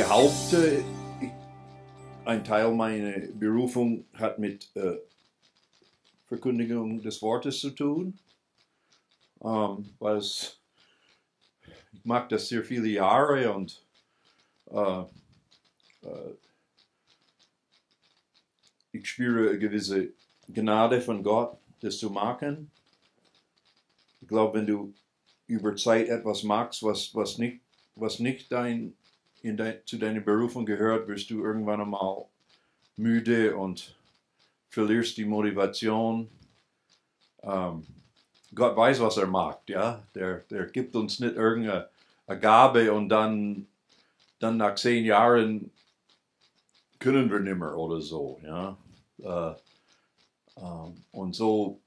behaupte, ein Teil meiner Berufung hat mit äh, Verkündigung des Wortes zu tun. Ähm, weil ich mag das sehr viele Jahre und äh, äh, ich spüre eine gewisse Gnade von Gott, das zu machen. Ich glaube, wenn du über Zeit etwas magst, was, was nicht, was nicht dein, dein, zu deiner Berufung gehört, wirst du irgendwann einmal müde und verlierst die Motivation. Ähm, Gott weiß, was er mag, ja. Der, der gibt uns nicht irgendeine Gabe und dann, dann nach zehn Jahren können wir nicht mehr oder so, ja. Äh, äh, und so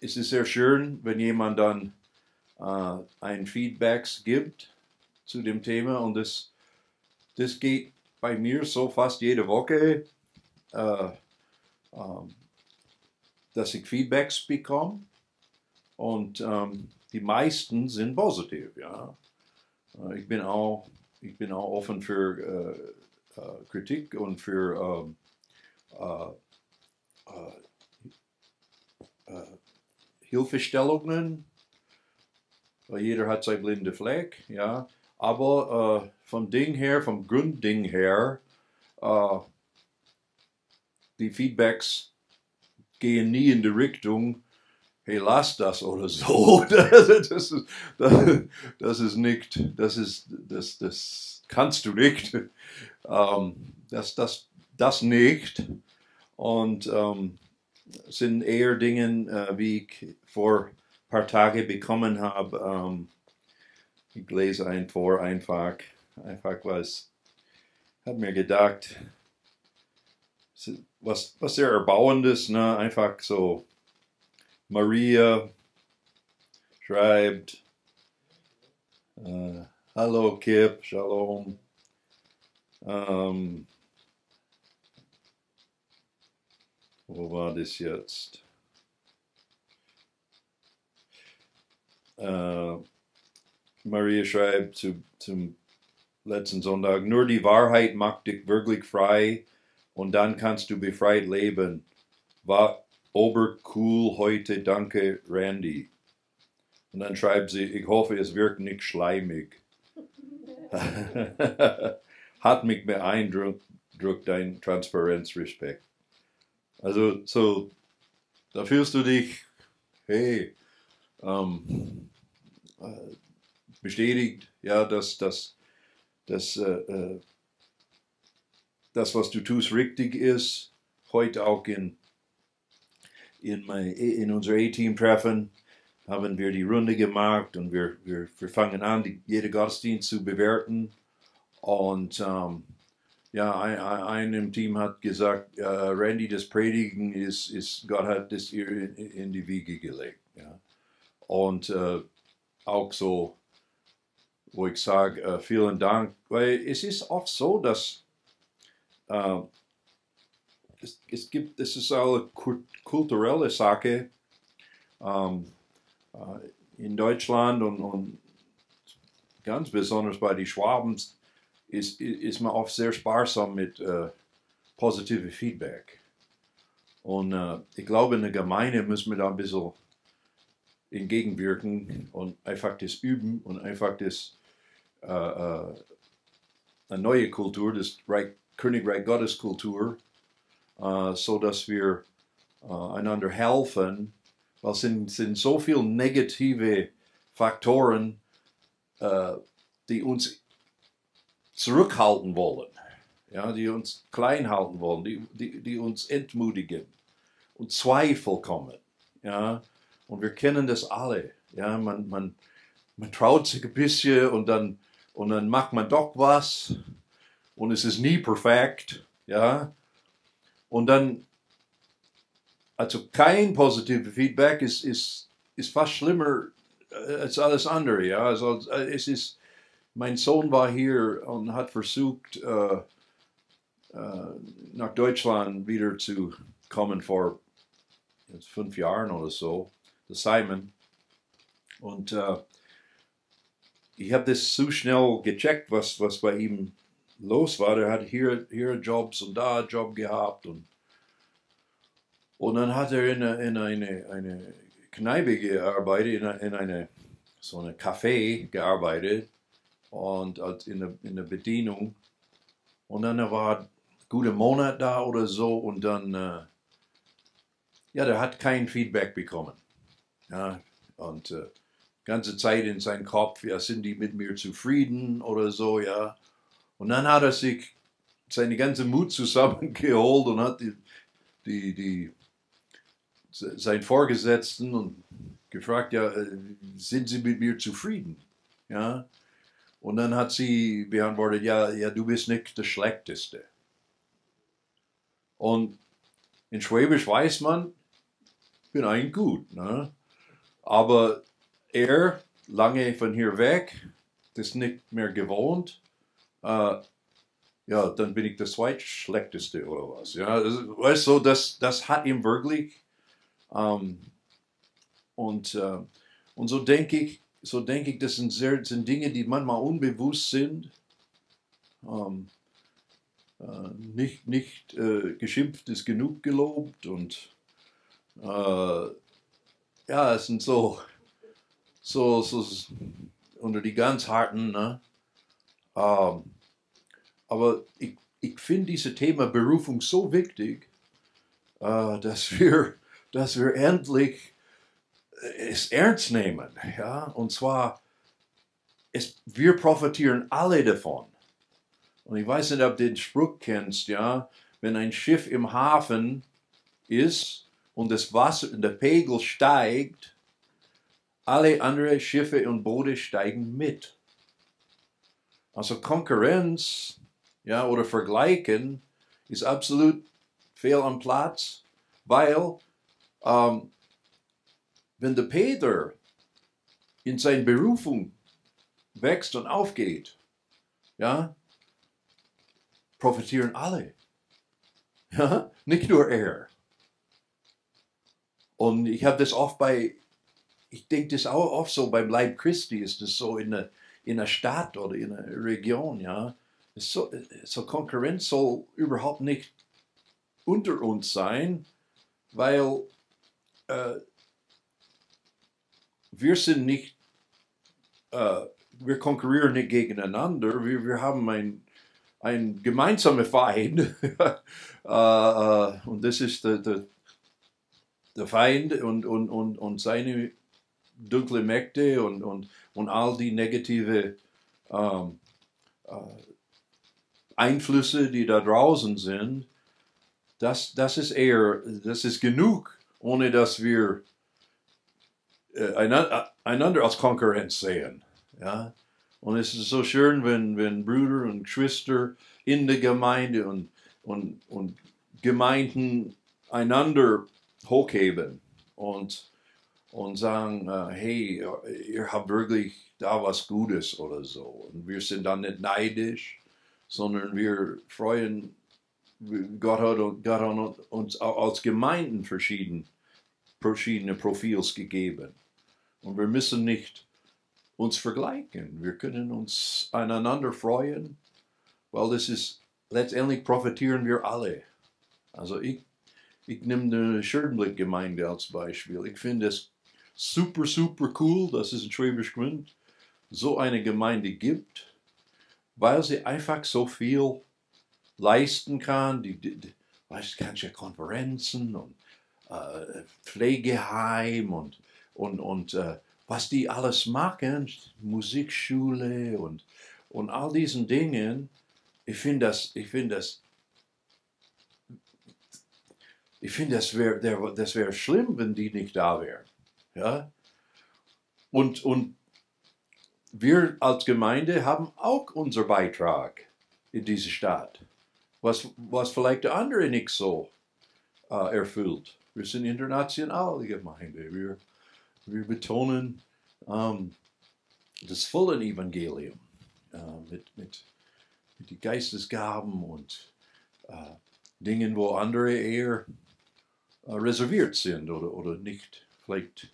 ist es sehr schön, wenn jemand dann äh, ein Feedbacks gibt zu dem Thema und das, das geht bei mir so fast jede Woche, äh, ähm, dass ich Feedbacks bekomme und ähm, die meisten sind positiv, ja. Äh, ich bin auch, ich bin auch offen für äh, äh, Kritik und für ähm, äh, Hilfestellungen. Jeder hat sein blinde Fleck, ja. Aber äh, vom Ding her, vom Grundding her, äh, die Feedbacks gehen nie in die Richtung, hey, lass das oder so. Das, ist, das, das ist nicht, das ist, das, das kannst du nicht. Ähm, das, das, das nicht. Und ähm, sind eher Dinge, äh, wie ich vor ein paar Tagen bekommen habe. Ähm, ich lese ein vor, einfach, einfach was, habe mir gedacht, was, was sehr erbauendes, ne? einfach so, Maria schreibt, äh, Hallo Kip, Shalom. Ähm, wo war das jetzt? Äh, Maria schreibt zu, zum letzten Sonntag, nur die Wahrheit macht dich wirklich frei und dann kannst du befreit leben. War obercool heute, danke Randy. Und dann schreibt sie, ich hoffe, es wirkt nicht schleimig. Hat mich beeindruckt, dein Transparenzrespekt. Also, so, da fühlst du dich, hey, ähm, äh, bestätigt, ja, dass, dass, dass äh, äh, das, was du tust, richtig ist. Heute auch in, in, mein, in unser A-Team-Treffen haben wir die Runde gemacht und wir, wir, wir fangen an, die, jede Gottesdienst zu bewerten. Und ähm, ja, ein, ein, im Team hat gesagt, äh, Randy, das Predigen ist, ist, Gott hat das ihr in, in die Wiege gelegt. Ja. Und äh, auch so wo ich sage, äh, vielen Dank, weil es ist oft so, dass äh, es, es, gibt, es ist eine kulturelle Sache ähm, äh, in Deutschland und, und, ganz besonders bei den Schwaben ist, ist man oft sehr sparsam mit äh, positivem Feedback. Und äh, ich glaube, in der Gemeinde müssen wir da ein bisschen entgegenwirken und einfach das üben und einfach das äh, äh, eine neue Kultur, das Reich, Königreich Gottes Kultur, äh, so dass wir einander helfen, weil es sind, sind so viele negative Faktoren, die uns zurückhalten wollen, ja, die uns klein halten wollen, die, die, die uns entmutigen und Zweifel kommen. Ja, und wir kennen das alle. Ja, man, man, man traut sich ein bisschen und dann und dann macht man doch was und es ist nie perfekt, ja. Und dann, also kein positives Feedback ist, ist, ist fast schlimmer äh, als alles andere, ja. Also äh, es ist, mein Sohn war hier und hat versucht, äh, äh, nach Deutschland wieder zu kommen vor fünf Jahren oder so, der Simon. Und äh, ich habe das zu schnell gecheckt, was, was bei ihm los war. Er hat hier, hier Jobs und da Job gehabt und, und dann hat er in, eine, in eine, eine Kneipe gearbeitet, in in eine so eine Café gearbeitet und in der, in der Bedienung. Und dann war ein Monat da oder so und dann, äh, ja, der hat kein Feedback bekommen. Ja, und äh, ganze Zeit in seinem Kopf, ja, sind die mit mir zufrieden oder so, ja. Und dann hat er sich seine ganze Mut zusammengeholt und hat die, die, die, seinen Vorgesetzten und gefragt, ja, äh, sind Sie mit mir zufrieden? Ja. Und dann hat sie beantwortet, ja, ja, du bist nicht der Schlechteste. Und in Schwäbisch weiß man, ich bin eigentlich gut. Ne? Aber er, lange von hier weg, das nicht mehr gewohnt, äh, ja, dann bin ich der zweitschlechteste oder was. Ja, also, weißt du, das, das hat ihm wirklich. Ähm, und, äh, und so denke ich, so denke ich, das sind, sehr, sind Dinge, die manchmal unbewusst sind. Ähm, äh, nicht nicht äh, geschimpft ist genug gelobt und äh, ja, es sind so, so, so unter die ganz harten. Ne? Ähm, aber ich, ich finde dieses Thema Berufung so wichtig, äh, dass, wir, dass wir endlich es ernst nehmen. Ja? Und zwar, es, wir profitieren alle davon. Und ich weiß nicht, ob du den Spruch kennst, ja, wenn ein Schiff im Hafen ist und das Wasser, der Pegel steigt, alle anderen Schiffe und Boote steigen mit. Also Konkurrenz, ja, oder Vergleichen ist absolut fehl am Platz, weil ähm, wenn der Peter in seine Berufung wächst und aufgeht, ja, profitieren alle. Ja, nicht nur er. Und ich habe das oft bei, ich denke das auch oft so beim Leib Christi ist das so in der, in der Stadt oder in der Region, ja. So, so Konkurrenz soll überhaupt nicht unter uns sein, weil äh, wir sind nicht, äh, wir konkurrieren nicht gegeneinander, wir, wir haben ein, ein gemeinsamer Feind äh, äh, und das ist der, der, der Feind und, und, und, und seine dunkle Mächte und, und, und all die negative ähm, äh, Einflüsse, die da draußen sind, das, das ist eher, das ist genug, ohne dass wir äh, einander als Konkurrenz sehen. Ja? Und es ist so schön, wenn, wenn Brüder und Schwestern in der Gemeinde und, und, und Gemeinden einander hochheben und, und sagen, uh, hey, ihr habt wirklich da was Gutes oder so. Und wir sind dann nicht neidisch, sondern wir freuen, Gott hat, Gott hat uns als Gemeinden verschieden, verschiedene Profils gegeben. Und wir müssen nicht uns vergleichen. Wir können uns aneinander freuen, weil das ist, letztendlich profitieren wir alle. Also ich, ich nehme die Schirnblick-Gemeinde als Beispiel. Ich finde es super, super cool, dass es in Schwäbisch Gmünd so eine Gemeinde gibt, weil sie einfach so viel leisten kann. Die, die, die kannst ja Konferenzen und äh, Pflegeheim und und, und äh, was die alles machen, Musikschule und, und all diesen Dingen, ich finde das, ich finde das, ich finde, das wäre das wär schlimm, wenn die nicht da wären. Ja? Und, und wir als Gemeinde haben auch unseren Beitrag in diese Stadt, was, was vielleicht der andere nicht so äh, erfüllt. Wir sind internationale Gemeinde. Wir, wir betonen ähm, das volle Evangelium äh, mit, mit, mit den Geistesgaben und äh, Dingen, wo andere eher äh, reserviert sind oder, oder nicht. Vielleicht,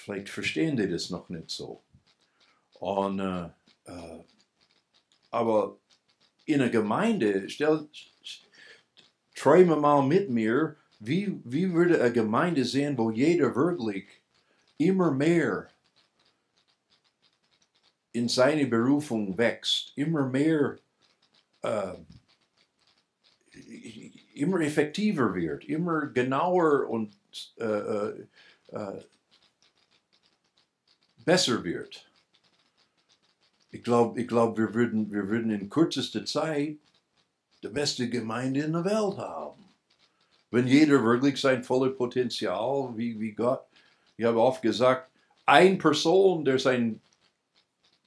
vielleicht verstehen die das noch nicht so. Und, äh, äh, aber in einer Gemeinde, stell, träume mal mit mir, wie, wie würde eine Gemeinde sehen, wo jeder wirklich immer mehr in seine Berufung wächst, immer mehr, äh, immer effektiver wird, immer genauer und äh, äh, äh besser wird. Ich glaube, ich glaub, wir, würden, wir würden in kürzester Zeit die beste Gemeinde in der Welt haben. Wenn jeder wirklich sein volles Potenzial, wie, wie Gott, ich habe oft gesagt, eine Person, der sein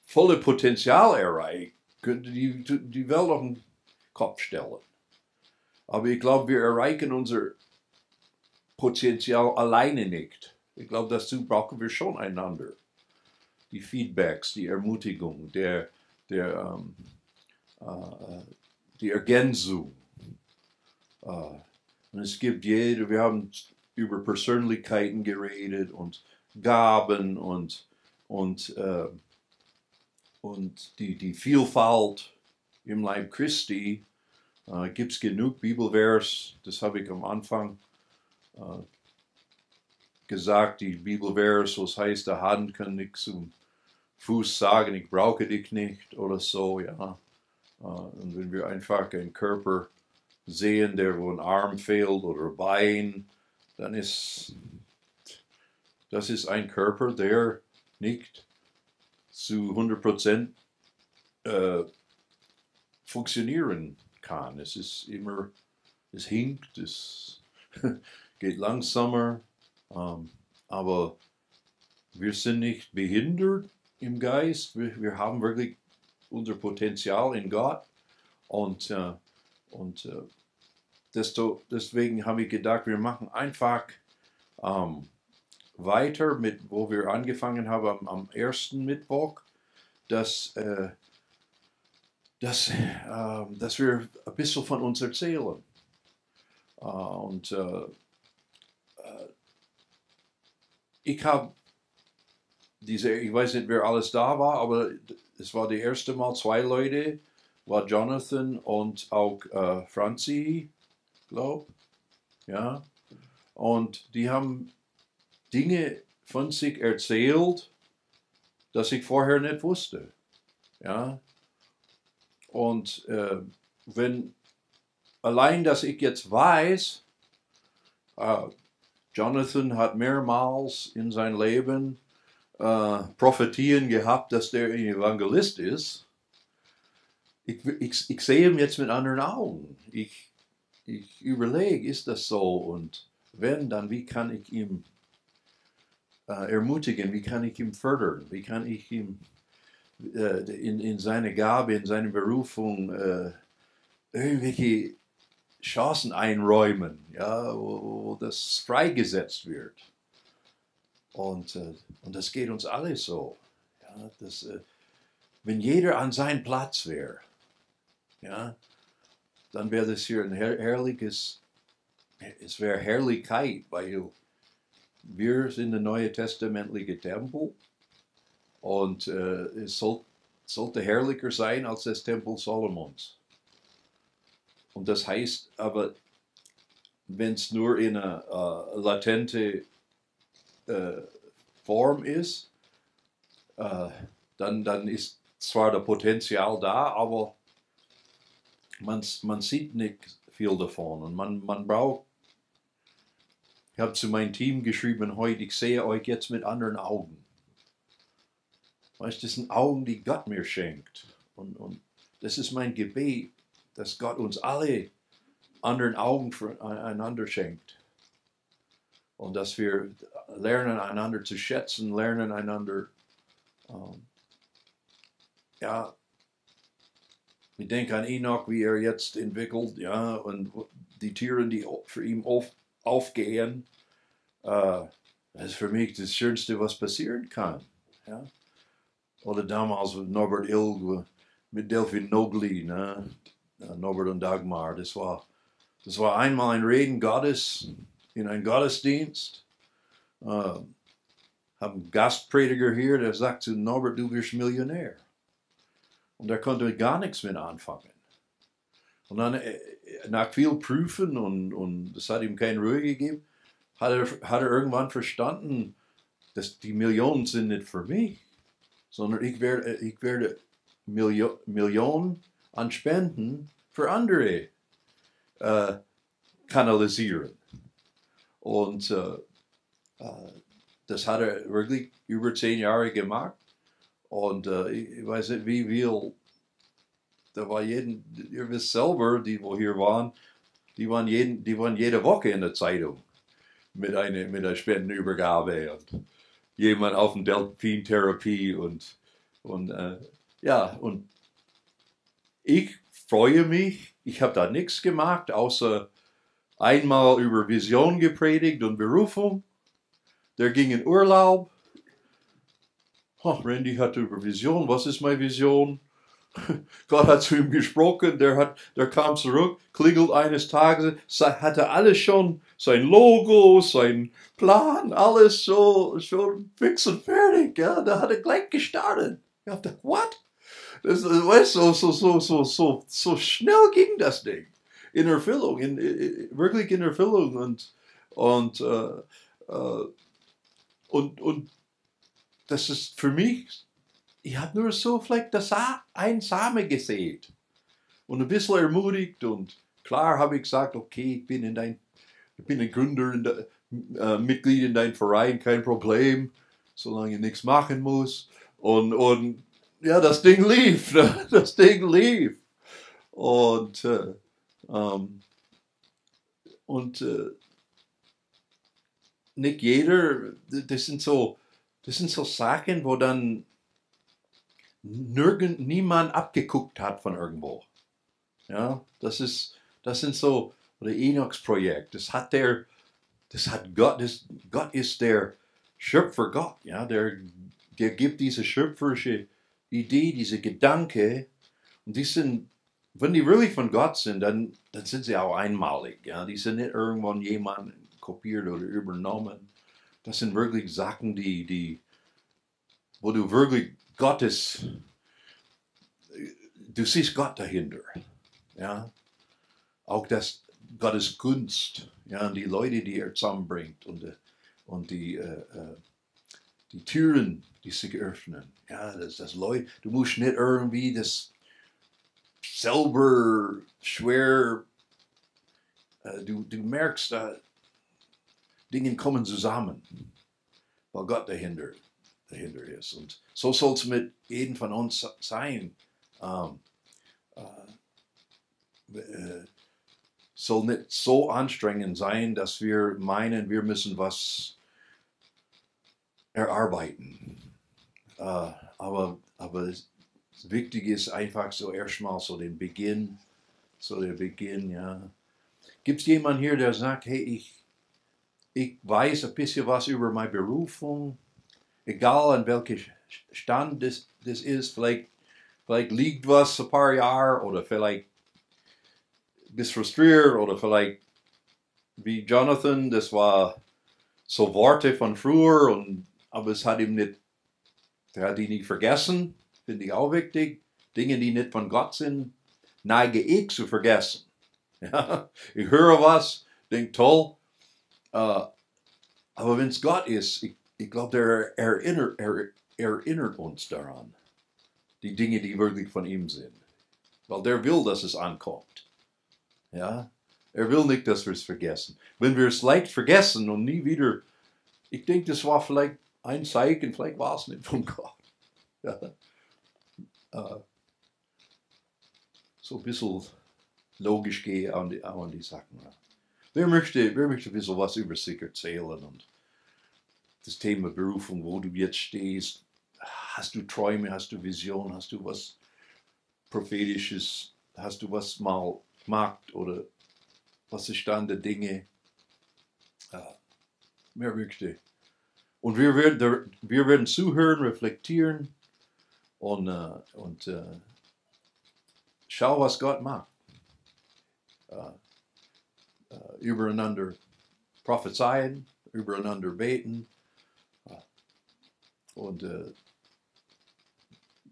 volles Potenzial erreicht, könnte die, die Welt auf den Kopf stellen. Aber ich glaube, wir erreichen unser Potenzial alleine nicht. Ich glaube, dazu brauchen wir schon einander die Feedbacks, die Ermutigung, der, der, ähm, äh, die Ergänzung. Äh, und es gibt jede, wir haben über Persönlichkeiten geredet und Gaben und, und, äh, und die, die Vielfalt im Leib Christi. Äh, gibt es genug Bibelvers, das habe ich am Anfang äh, gesagt, die Bibelvers, was heißt, der Hand kann nicht zum Fuß sagen, ich brauche dich nicht oder so, ja. Äh, und wenn wir einfach einen Körper sehen, der wo ein Arm fehlt oder Bein, dann ist das ist ein Körper, der nicht zu 100% äh, funktionieren kann. Es ist immer, es hinkt, es geht langsamer, ähm, aber wir sind nicht behindert im Geist. Wir, wir haben wirklich unser Potenzial in Gott. Und, äh, und äh, desto, deswegen habe ich gedacht, wir machen einfach ähm, weiter mit, wo wir angefangen haben am, am ersten Mittwoch, dass, äh, dass, äh, dass wir ein bisschen von uns erzählen. Äh, und äh, äh, ich habe diese, ich weiß nicht, wer alles da war, aber es war das erste Mal zwei Leute, war Jonathan und auch äh, Franzi, glaube ja. Und die haben Dinge von sich erzählt, das ich vorher nicht wusste, ja. Und äh, wenn allein, dass ich jetzt weiß, äh, Jonathan hat mehrmals in sein Leben äh, Prophetien gehabt, dass der ein Evangelist ist. Ich, ich, ich sehe ihn jetzt mit anderen Augen. Ich, ich überlege, ist das so? Und wenn, dann wie kann ich ihn äh, ermutigen? Wie kann ich ihn fördern? Wie kann ich ihm äh, in, in seine Gabe, in seine Berufung äh, irgendwelche Chancen einräumen, ja, wo, wo das freigesetzt wird? Und, äh, und das geht uns alle so. Ja, das, äh, wenn jeder an seinem Platz wäre, ja, dann wäre das hier ein her herrliches, es wäre Herrlichkeit, weil wir sind der neue testamentliche Tempel und äh, es soll, sollte herrlicher sein als das Tempel Solomons. Und das heißt aber, wenn es nur in einer uh, latente äh, Form ist, äh, dann, dann ist zwar das Potenzial da, aber man, man sieht nicht viel davon und man, man braucht, ich habe zu meinem Team geschrieben heute, ich sehe euch jetzt mit anderen Augen. Weißt, das sind Augen, die Gott mir schenkt. Und, und das ist mein Gebet, dass Gott uns alle anderen Augen voneinander schenkt. Und dass wir lernen einander zu schätzen, lernen einander, ähm, ja, ich denke an Enoch, wie er jetzt entwickelt, ja, und die Tiere, die für ihn auf, aufgehen, äh, das ist für mich das Schönste, was passieren kann. Ja. Oder damals mit Norbert Ilg, mit Delphine Nogli, ne? Norbert und Dagmar, das war, das war einmal ein Reden Gottes in einem Gottesdienst. Äh, habe einen Gastprediger hier, der sagt zu Norbert, du wirst Millionär. Und er konnte gar nichts mit anfangen. Und dann, äh, nach viel Prüfen und, und das hat ihm keine Ruhe gegeben, hat er, hat er irgendwann verstanden, dass die Millionen sind nicht für mich, sondern ich werde, ich werde Millio Millionen an Spenden für andere äh, kanalisieren. Und äh, äh, das hat er wirklich über zehn Jahre gemacht. Und äh, ich weiß nicht, wie viel, da war jeden, ihr wisst selber, die wo hier waren, die waren, jeden, die waren jede Woche in der Zeitung mit einer, mit einer Spendenübergabe und jemand auf dem Delfin-Therapie und, und äh, ja, und ich freue mich, ich habe da nichts gemacht, außer einmal über Vision gepredigt und Berufung. Der ging in Urlaub. Oh, Randy hatte über Vision. Was ist meine Vision? Gott hat zu ihm gesprochen, der, hat, der kam zurück, klingelt eines Tages, hatte alles schon, sein Logo, sein Plan, alles so schon fix und fertig. Ja, da hat er gleich gestartet. Ich dachte, what? Das, weißt du, so, so, so, so, so schnell ging das Ding. In Erfüllung, in, in, wirklich in Erfüllung. Und, und, äh, äh, und, und das ist für mich ich habe nur so vielleicht das ein Same gesät und ein bisschen ermutigt und klar habe ich gesagt, okay, ich bin in dein, ich bin ein Gründer, in der, äh, Mitglied in deinem Verein, kein Problem, solange ich nichts machen muss und, und ja, das Ding lief, das Ding lief und äh, ähm, und äh, nicht jeder, das sind so, das sind so Sachen, wo dann nirgend, niemand abgeguckt hat von irgendwo. Ja, das ist, das sind so, oder Enochs Projekt, das hat der, das hat Gott, das, Gott ist der Schöpfer Gott, ja, der, der gibt diese schöpferische Idee, diese Gedanke, und die sind, wenn die wirklich von Gott sind, dann, dann sind sie auch einmalig, ja, die sind nicht irgendwann jemand kopiert oder übernommen. Das sind wirklich Sachen, die, die, wo du wirklich Gottes, du siehst Gott dahinter. Ja? Auch das Gottes Gunst, ja, die Leute, die er zusammenbringt und, und die, äh, die Türen, die sich öffnen. Ja, das, das Leute, du musst nicht irgendwie das selber schwer, äh, du, du merkst, da Dinge kommen zusammen, weil Gott dahinter dahinter ist. Und so soll es mit jedem von uns sein. Ähm, äh, äh, soll nicht so anstrengend sein, dass wir meinen, wir müssen was erarbeiten. Äh, aber, aber wichtig ist einfach so erstmal so den Beginn, so der Beginn, ja. Gibt es jemanden hier, der sagt, hey, ich, ich weiß ein bisschen was über meine Berufung, egal an welchem Stand das, das ist, vielleicht, vielleicht liegt was ein paar Jahre oder vielleicht bist frustriert oder vielleicht wie Jonathan, das war so Worte von früher und aber es hat ihm nicht, er hat die nicht vergessen, finde ich auch wichtig. Dinge, die nicht von Gott sind, neige ich zu vergessen. Ja, ich höre was, denke toll, uh, aber wenn es Gott ist, ich ich glaube, der erinnert, er, erinnert uns daran, die Dinge, die wirklich von ihm sind. Weil der will, dass es ankommt. Ja, er will nicht, dass wir es vergessen. Wenn wir es leicht vergessen und nie wieder, ich denke, das war vielleicht ein Zeichen, vielleicht war es nicht von Gott. Ja. Uh, so ein bisschen logisch gehe an die, an die Sachen. Wer möchte, wer möchte ein bisschen was über sich erzählen und das Thema Berufung, wo du jetzt stehst. Hast du Träume, hast du Vision, hast du was Prophetisches, hast du was mal gemacht oder was ist Stand der Dinge? Ja, mehr möchte. Und wir werden, wir werden zuhören, reflektieren und, uh, und uh, schau, was Gott macht. Uh, übereinander prophezeien, übereinander beten, und äh,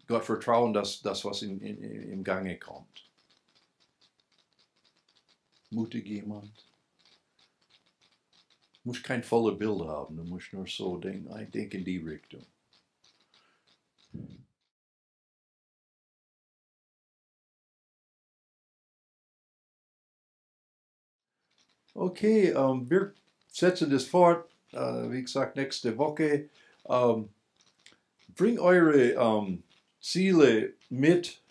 Gott vertrauen, dass das, was in, in, im Gange kommt. Mutig jemand. Du musst kein volles Bild haben, du musst nur so denken, ich denke in die Richtung. Okay, ähm, wir setzen das fort, äh, wie gesagt, nächste Woche. Ähm, bring eure ähm, Ziele mit,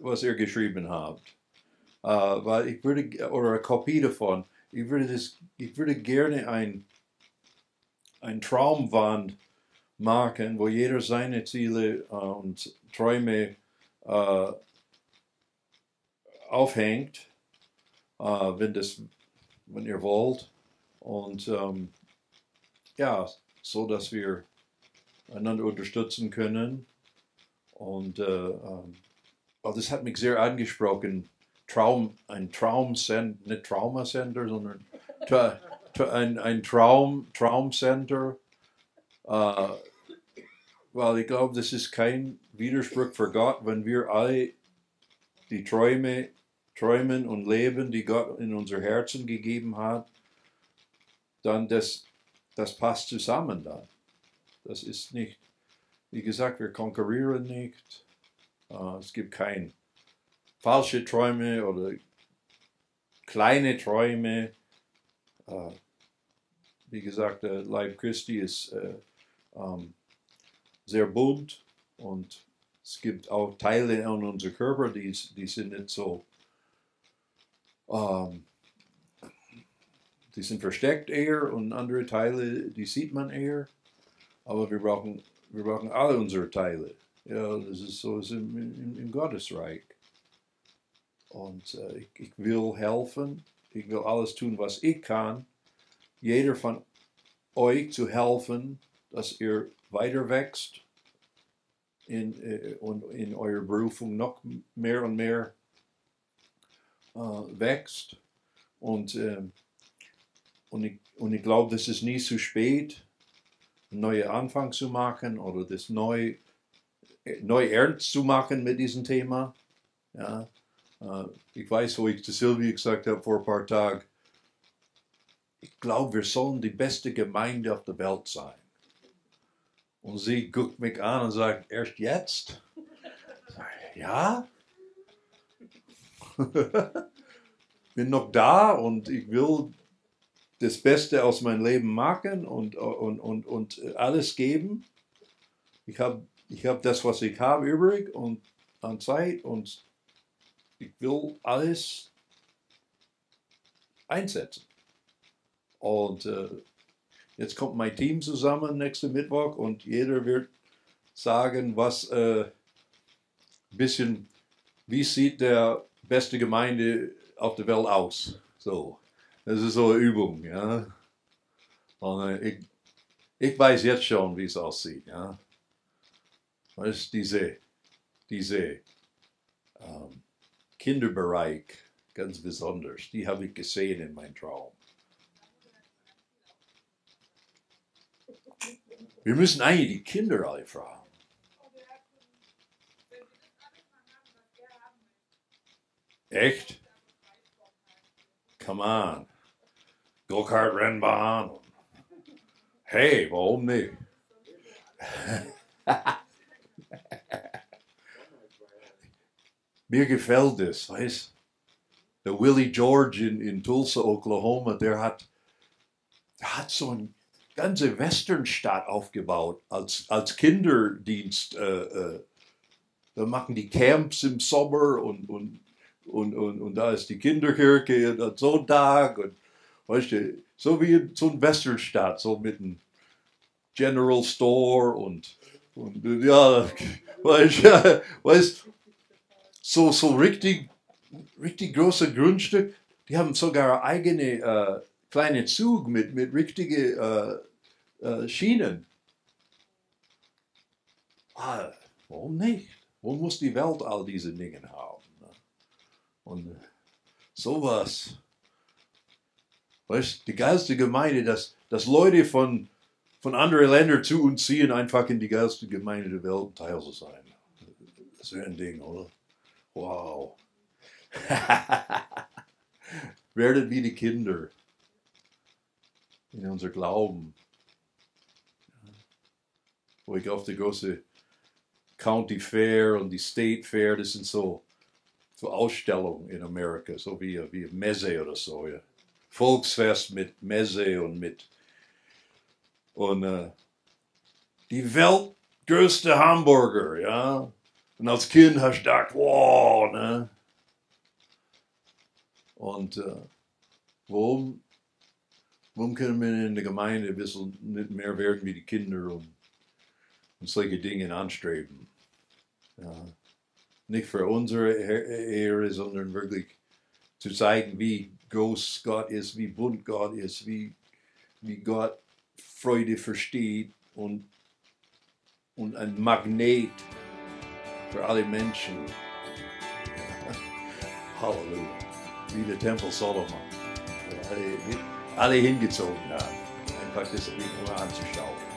was ihr geschrieben habt. Äh, weil ich würde, oder eine Kopie davon, ich würde, das, ich würde gerne ein, ein Traumwand machen, wo jeder seine Ziele äh, und Träume äh, aufhängt, äh, wenn, das, wenn ihr wollt. Und ähm, ja, so dass wir einander unterstützen können. Und äh, ähm, das hat mich sehr angesprochen. Traum, ein Traumcenter, nicht Traumacenter, sondern tra, tra, ein, ein Traum, Traumcenter. Äh, weil ich glaube, das ist kein Widerspruch für Gott, wenn wir alle die Träume träumen und leben, die Gott in unser Herzen gegeben hat, dann das, das passt zusammen dann. Das ist nicht, wie gesagt, wir konkurrieren nicht. Uh, es gibt kein falsche Träume oder kleine Träume. Uh, wie gesagt, der Leib Christi ist uh, um, sehr bunt und es gibt auch Teile an unserem Körper, die, die sind nicht so, um, die sind versteckt eher und andere Teile, die sieht man eher. Aber wir brauchen, wir brauchen alle unsere Teile. Ja, das ist so ist im, im, im Gottesreich. Und äh, ich, ich will helfen. Ich will alles tun, was ich kann. Jeder von euch zu helfen, dass ihr weiter wächst in, äh, und in eurer Berufung noch mehr und mehr äh, wächst. Und, äh, und ich, und ich glaube, das ist nie zu spät einen neuen Anfang zu machen oder das neu, neu ernst zu machen mit diesem Thema. Ja, äh, ich weiß, wo ich zu Silvia gesagt habe vor ein paar Tagen, ich glaube, wir sollen die beste Gemeinde auf der Welt sein. Und sie guckt mich an und sagt, erst jetzt? Ja? Bin noch da und ich will das Beste aus meinem Leben machen und, und, und, und alles geben. Ich habe ich hab das, was ich habe, übrig und an Zeit und ich will alles einsetzen. Und äh, jetzt kommt mein Team zusammen nächsten Mittwoch und jeder wird sagen, was ein äh, bisschen, wie sieht der beste Gemeinde auf der Welt aus? So. Das ist so eine Übung, ja. Und äh, ich, ich weiß jetzt schon, wie es aussieht, ja. Weißt diese, diese ähm, Kinderbereich ganz besonders, die habe ich gesehen in meinem Traum. Wir müssen eigentlich die Kinder alle fragen. Echt? Come on. Go-Kart-Rennbahn. Hey, warum nicht? Mir gefällt es, weißt Der Willie George in, in Tulsa, Oklahoma, der hat, der hat so eine ganze Westernstadt aufgebaut als, als Kinderdienst. Äh, äh, da machen die Camps im Sommer und, und, und, und, und da ist die Kinderkirche und Sonntag und Weißt du, so wie so ein Westernstadt, so mit einem General Store und, und ja, weißt du, weißt, so, so richtig, richtig große Grundstück. Die haben sogar eigene äh, kleine Zug mit, mit richtigen äh, äh, Schienen. Ah, warum nicht? Warum muss die Welt all diese Dinge haben? Und sowas Weißt, die geilste Gemeinde, dass, dass Leute von, von anderen Ländern zu uns ziehen, einfach in die geilste Gemeinde der Welt Teil zu sein. Das wäre ein Ding, oder? Wow. Werdet wie die Kinder in unser Glauben. Wo ich auf der große County Fair und die State Fair, das sind so, so Ausstellungen in Amerika, so wie, wie Messe oder so. Ja. Volksfest mit Messe und mit und äh, die weltgrößte Hamburger, ja. Und als Kind hast du gedacht, wow, ne? Und äh, warum, warum können wir in der Gemeinde ein bisschen nicht mehr werden wie die Kinder und, und solche Dinge anstreben? Ja. Nicht für unsere Ehre, sondern wirklich zu zeigen, wie groß Gott ist, wie bunt Gott ist, wie, wie Gott Freude versteht und, und ein Magnet für alle Menschen. Halleluja. Wie der Tempel Solomon. Alle, alle hingezogen haben. Einfach das nur anzuschauen.